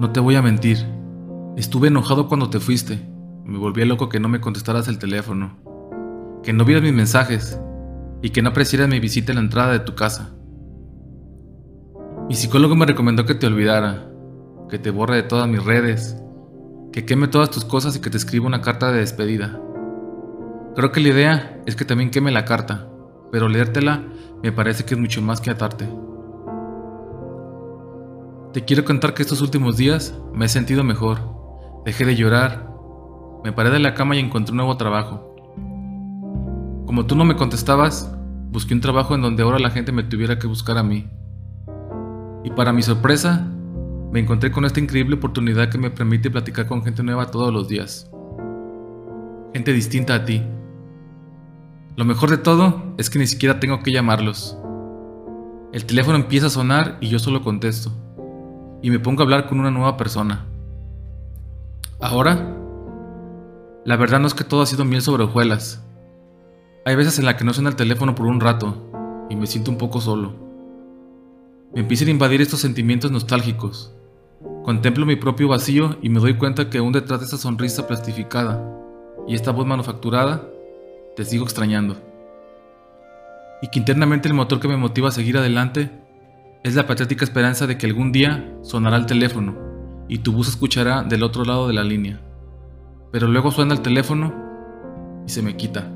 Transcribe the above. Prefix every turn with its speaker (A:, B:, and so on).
A: No te voy a mentir. Estuve enojado cuando te fuiste. Me volví loco que no me contestaras el teléfono. Que no vieras mis mensajes. Y que no apreciaras mi visita en la entrada de tu casa. Mi psicólogo me recomendó que te olvidara. Que te borre de todas mis redes. Que queme todas tus cosas y que te escriba una carta de despedida. Creo que la idea es que también queme la carta. Pero leértela me parece que es mucho más que atarte. Te quiero contar que estos últimos días me he sentido mejor. Dejé de llorar. Me paré de la cama y encontré un nuevo trabajo. Como tú no me contestabas, busqué un trabajo en donde ahora la gente me tuviera que buscar a mí. Y para mi sorpresa, me encontré con esta increíble oportunidad que me permite platicar con gente nueva todos los días. Gente distinta a ti. Lo mejor de todo es que ni siquiera tengo que llamarlos. El teléfono empieza a sonar y yo solo contesto y me pongo a hablar con una nueva persona. Ahora, la verdad no es que todo ha sido miel sobre hojuelas. Hay veces en las que no suena el teléfono por un rato y me siento un poco solo. Me empiezan a invadir estos sentimientos nostálgicos. Contemplo mi propio vacío y me doy cuenta que aún detrás de esa sonrisa plastificada y esta voz manufacturada, te sigo extrañando. Y que internamente el motor que me motiva a seguir adelante es la patética esperanza de que algún día sonará el teléfono y tu voz escuchará del otro lado de la línea. Pero luego suena el teléfono y se me quita.